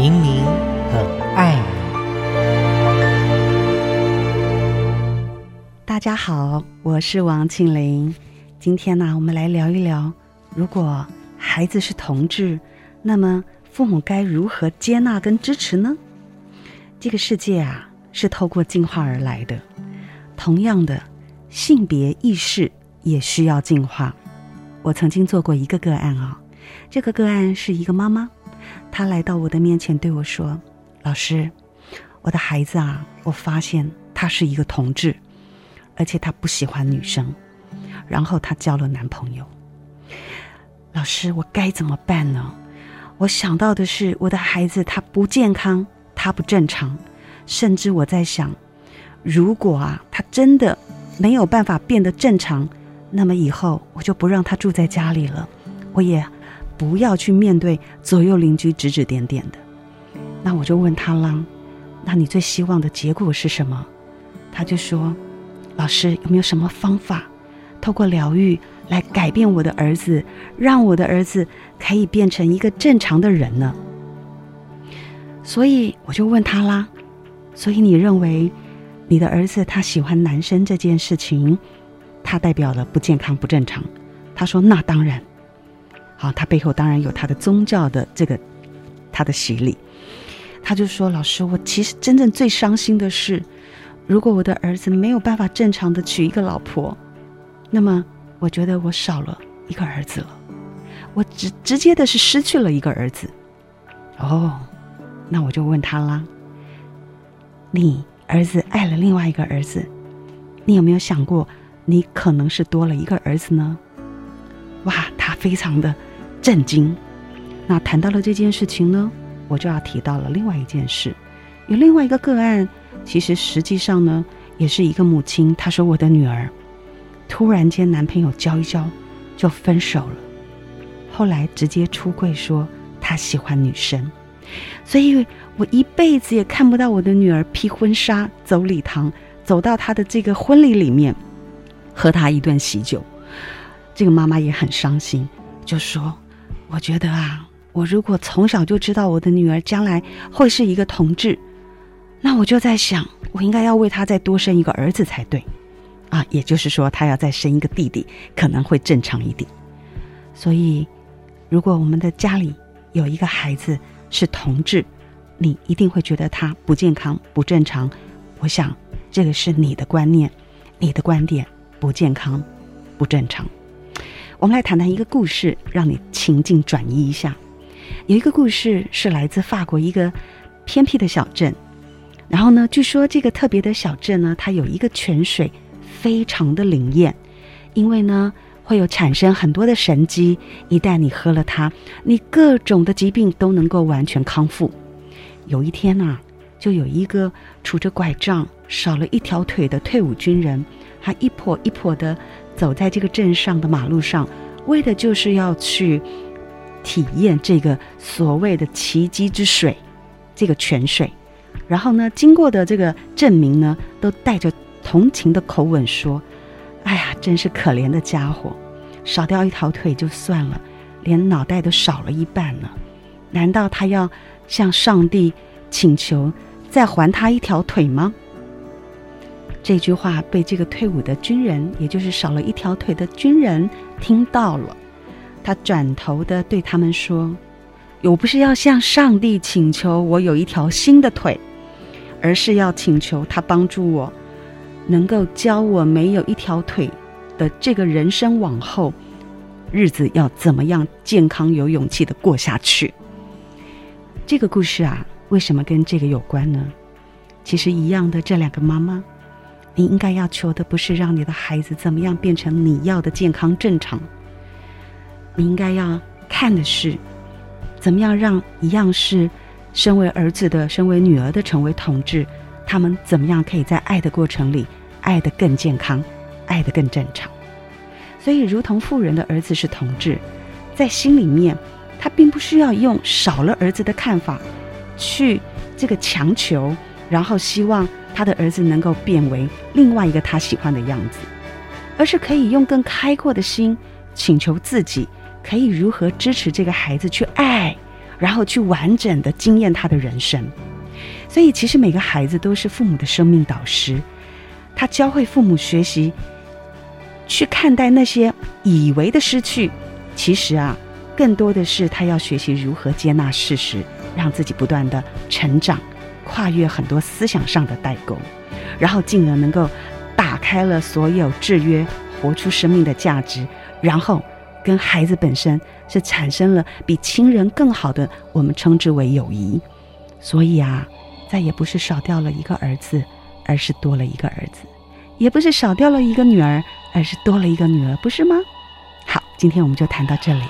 明明很爱你。大家好，我是王庆玲。今天呢，我们来聊一聊，如果孩子是同志，那么父母该如何接纳跟支持呢？这个世界啊，是透过进化而来的，同样的，性别意识也需要进化。我曾经做过一个个案啊，这个个案是一个妈妈，他来到我的面前对我说：“老师，我的孩子啊，我发现他是一个同志，而且他不喜欢女生，然后他交了男朋友。老师，我该怎么办呢？我想到的是我的孩子他不健康，他不正常，甚至我在想，如果啊，他真的没有办法变得正常。”那么以后我就不让他住在家里了，我也不要去面对左右邻居指指点点的。那我就问他啦，那你最希望的结果是什么？他就说：“老师有没有什么方法，透过疗愈来改变我的儿子，让我的儿子可以变成一个正常的人呢？”所以我就问他啦，所以你认为你的儿子他喜欢男生这件事情？他代表了不健康、不正常。他说：“那当然，好，他背后当然有他的宗教的这个他的洗礼。”他就说：“老师，我其实真正最伤心的是，如果我的儿子没有办法正常的娶一个老婆，那么我觉得我少了一个儿子了，我直直接的是失去了一个儿子。”哦，那我就问他啦：“你儿子爱了另外一个儿子，你有没有想过？”你可能是多了一个儿子呢，哇，他非常的震惊。那谈到了这件事情呢，我就要提到了另外一件事，有另外一个个案，其实实际上呢，也是一个母亲。她说：“我的女儿突然间男朋友交一交就分手了，后来直接出柜说她喜欢女生，所以我一辈子也看不到我的女儿披婚纱走礼堂，走到她的这个婚礼里面。”喝他一顿喜酒，这个妈妈也很伤心，就说：“我觉得啊，我如果从小就知道我的女儿将来会是一个同志，那我就在想，我应该要为她再多生一个儿子才对，啊，也就是说，她要再生一个弟弟，可能会正常一点。所以，如果我们的家里有一个孩子是同志，你一定会觉得他不健康、不正常。我想，这个是你的观念，你的观点。”不健康，不正常。我们来谈谈一个故事，让你情境转移一下。有一个故事是来自法国一个偏僻的小镇，然后呢，据说这个特别的小镇呢，它有一个泉水非常的灵验，因为呢会有产生很多的神迹，一旦你喝了它，你各种的疾病都能够完全康复。有一天啊，就有一个拄着拐杖、少了一条腿的退伍军人。他一跛一跛的走在这个镇上的马路上，为的就是要去体验这个所谓的奇迹之水，这个泉水。然后呢，经过的这个镇民呢，都带着同情的口吻说：“哎呀，真是可怜的家伙，少掉一条腿就算了，连脑袋都少了一半了。难道他要向上帝请求再还他一条腿吗？”这句话被这个退伍的军人，也就是少了一条腿的军人听到了。他转头的对他们说：“我不是要向上帝请求我有一条新的腿，而是要请求他帮助我，能够教我没有一条腿的这个人生往后日子要怎么样健康有勇气的过下去。”这个故事啊，为什么跟这个有关呢？其实一样的，这两个妈妈。你应该要求的不是让你的孩子怎么样变成你要的健康正常，你应该要看的是，怎么样让一样是身为儿子的、身为女儿的成为同志，他们怎么样可以在爱的过程里爱得更健康，爱得更正常。所以，如同富人的儿子是同志，在心里面，他并不需要用少了儿子的看法去这个强求，然后希望。他的儿子能够变为另外一个他喜欢的样子，而是可以用更开阔的心请求自己可以如何支持这个孩子去爱，然后去完整的经验他的人生。所以，其实每个孩子都是父母的生命导师，他教会父母学习去看待那些以为的失去，其实啊，更多的是他要学习如何接纳事实，让自己不断的成长，跨越很多思想上的代沟，然后进而能够打开了所有制约，活出生命的价值，然后跟孩子本身是产生了比亲人更好的，我们称之为友谊。所以啊。再也不是少掉了一个儿子，而是多了一个儿子；也不是少掉了一个女儿，而是多了一个女儿，不是吗？好，今天我们就谈到这里。